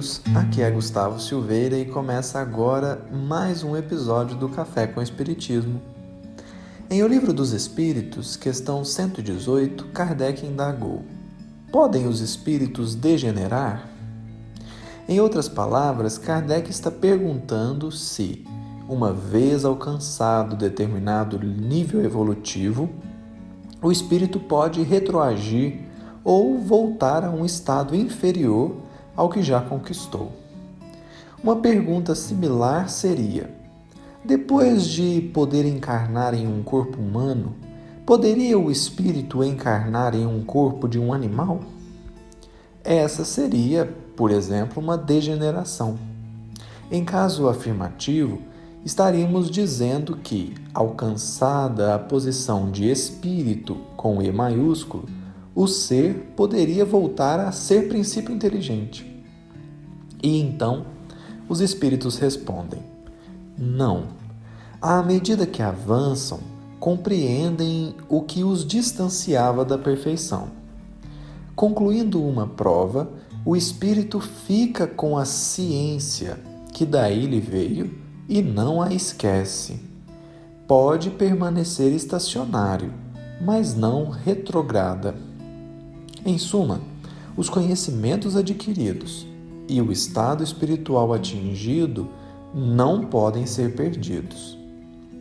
amigos, aqui é Gustavo Silveira e começa agora mais um episódio do Café com Espiritismo. Em O Livro dos Espíritos, questão 118, Kardec indagou: Podem os espíritos degenerar? Em outras palavras, Kardec está perguntando se, uma vez alcançado determinado nível evolutivo, o espírito pode retroagir ou voltar a um estado inferior ao que já conquistou. Uma pergunta similar seria: depois de poder encarnar em um corpo humano, poderia o espírito encarnar em um corpo de um animal? Essa seria, por exemplo, uma degeneração. Em caso afirmativo, estaríamos dizendo que, alcançada a posição de espírito com E maiúsculo, o ser poderia voltar a ser princípio inteligente. Então os espíritos respondem: não. À medida que avançam, compreendem o que os distanciava da perfeição. Concluindo uma prova, o espírito fica com a ciência que daí lhe veio e não a esquece. Pode permanecer estacionário, mas não retrograda. Em suma, os conhecimentos adquiridos e o estado espiritual atingido não podem ser perdidos.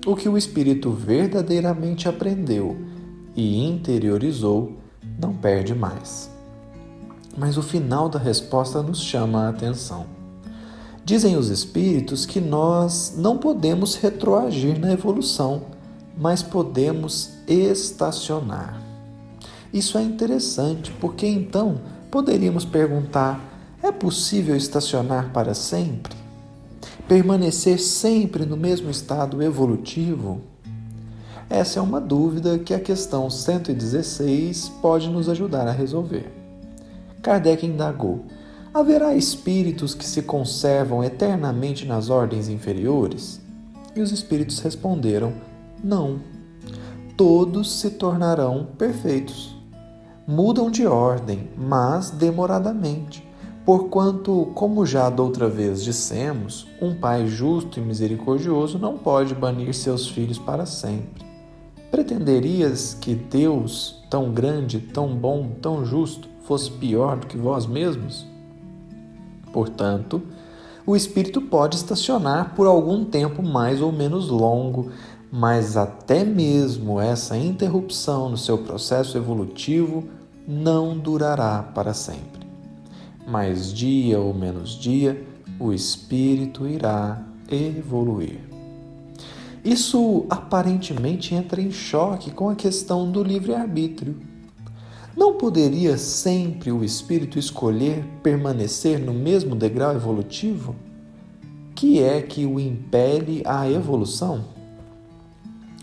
O que o espírito verdadeiramente aprendeu e interiorizou não perde mais. Mas o final da resposta nos chama a atenção. Dizem os espíritos que nós não podemos retroagir na evolução, mas podemos estacionar. Isso é interessante, porque então poderíamos perguntar: é possível estacionar para sempre? Permanecer sempre no mesmo estado evolutivo? Essa é uma dúvida que a questão 116 pode nos ajudar a resolver. Kardec indagou: haverá espíritos que se conservam eternamente nas ordens inferiores? E os espíritos responderam: não. Todos se tornarão perfeitos mudam de ordem, mas demoradamente. Porquanto, como já da outra vez dissemos, um pai justo e misericordioso não pode banir seus filhos para sempre. Pretenderias que Deus, tão grande, tão bom, tão justo, fosse pior do que vós mesmos? Portanto, o espírito pode estacionar por algum tempo mais ou menos longo, mas até mesmo essa interrupção no seu processo evolutivo não durará para sempre. Mais dia ou menos dia, o espírito irá evoluir. Isso aparentemente entra em choque com a questão do livre-arbítrio. Não poderia sempre o espírito escolher permanecer no mesmo degrau evolutivo? Que é que o impele à evolução?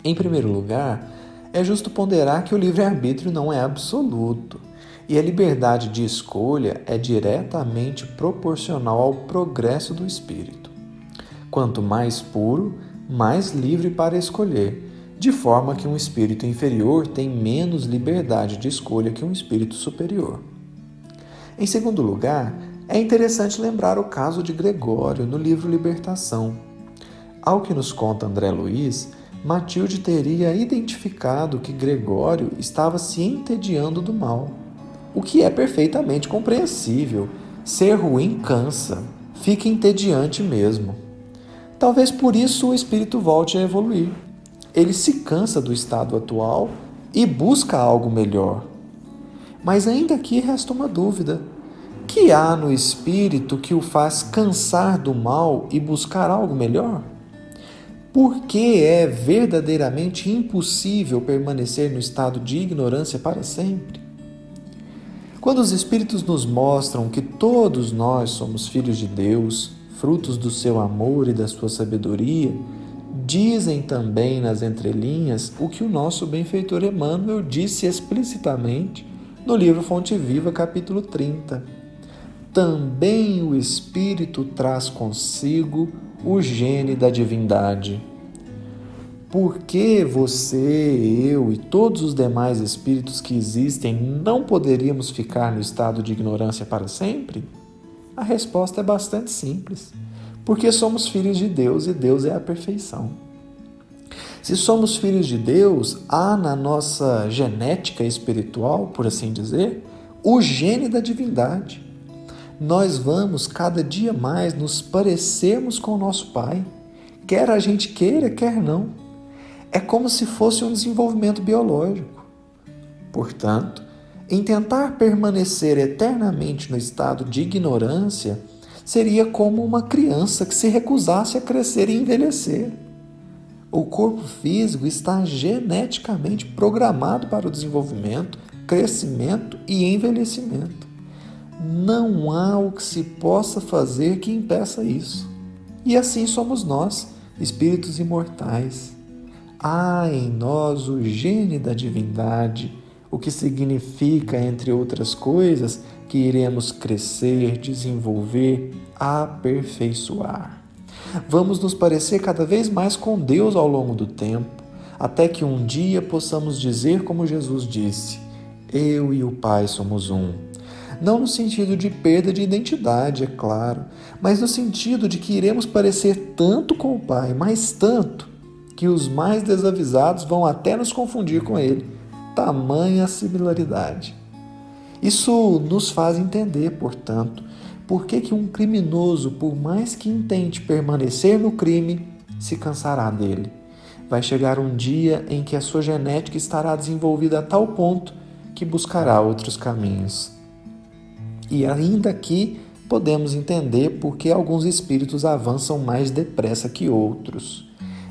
Em primeiro lugar, é justo ponderar que o livre-arbítrio não é absoluto e a liberdade de escolha é diretamente proporcional ao progresso do espírito. Quanto mais puro, mais livre para escolher, de forma que um espírito inferior tem menos liberdade de escolha que um espírito superior. Em segundo lugar, é interessante lembrar o caso de Gregório no livro Libertação. Ao que nos conta André Luiz, Matilde teria identificado que Gregório estava se entediando do mal, o que é perfeitamente compreensível. Ser ruim cansa, fica entediante mesmo. Talvez por isso o espírito volte a evoluir. Ele se cansa do estado atual e busca algo melhor. Mas ainda aqui resta uma dúvida: que há no espírito que o faz cansar do mal e buscar algo melhor? porque é verdadeiramente impossível permanecer no estado de ignorância para sempre. Quando os Espíritos nos mostram que todos nós somos filhos de Deus, frutos do seu amor e da sua sabedoria, dizem também nas entrelinhas o que o nosso benfeitor Emmanuel disse explicitamente no livro Fonte Viva, capítulo 30. Também o Espírito traz consigo o gene da divindade. Por que você, eu e todos os demais espíritos que existem não poderíamos ficar no estado de ignorância para sempre? A resposta é bastante simples. Porque somos filhos de Deus e Deus é a perfeição. Se somos filhos de Deus, há na nossa genética espiritual, por assim dizer, o gene da divindade. Nós vamos cada dia mais nos parecermos com o nosso Pai, quer a gente queira, quer não. É como se fosse um desenvolvimento biológico. Portanto, em tentar permanecer eternamente no estado de ignorância, seria como uma criança que se recusasse a crescer e envelhecer. O corpo físico está geneticamente programado para o desenvolvimento, crescimento e envelhecimento. Não há o que se possa fazer que impeça isso. E assim somos nós, espíritos imortais. Há em nós o gene da divindade o que significa, entre outras coisas, que iremos crescer, desenvolver, aperfeiçoar. Vamos nos parecer cada vez mais com Deus ao longo do tempo, até que um dia possamos dizer, como Jesus disse: Eu e o Pai somos um. Não no sentido de perda de identidade, é claro, mas no sentido de que iremos parecer tanto com o Pai, mais tanto, que os mais desavisados vão até nos confundir com Ele tamanha similaridade. Isso nos faz entender, portanto, por que, que um criminoso, por mais que intente permanecer no crime, se cansará dele. Vai chegar um dia em que a sua genética estará desenvolvida a tal ponto que buscará outros caminhos. E ainda aqui podemos entender por que alguns espíritos avançam mais depressa que outros.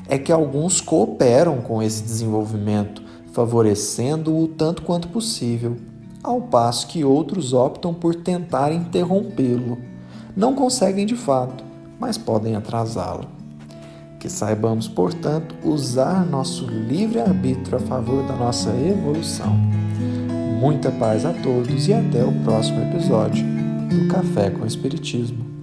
É que alguns cooperam com esse desenvolvimento, favorecendo-o tanto quanto possível, ao passo que outros optam por tentar interrompê-lo. Não conseguem de fato, mas podem atrasá-lo. Que saibamos, portanto, usar nosso livre-arbítrio a favor da nossa evolução. Muita paz a todos e até o próximo episódio do Café com Espiritismo.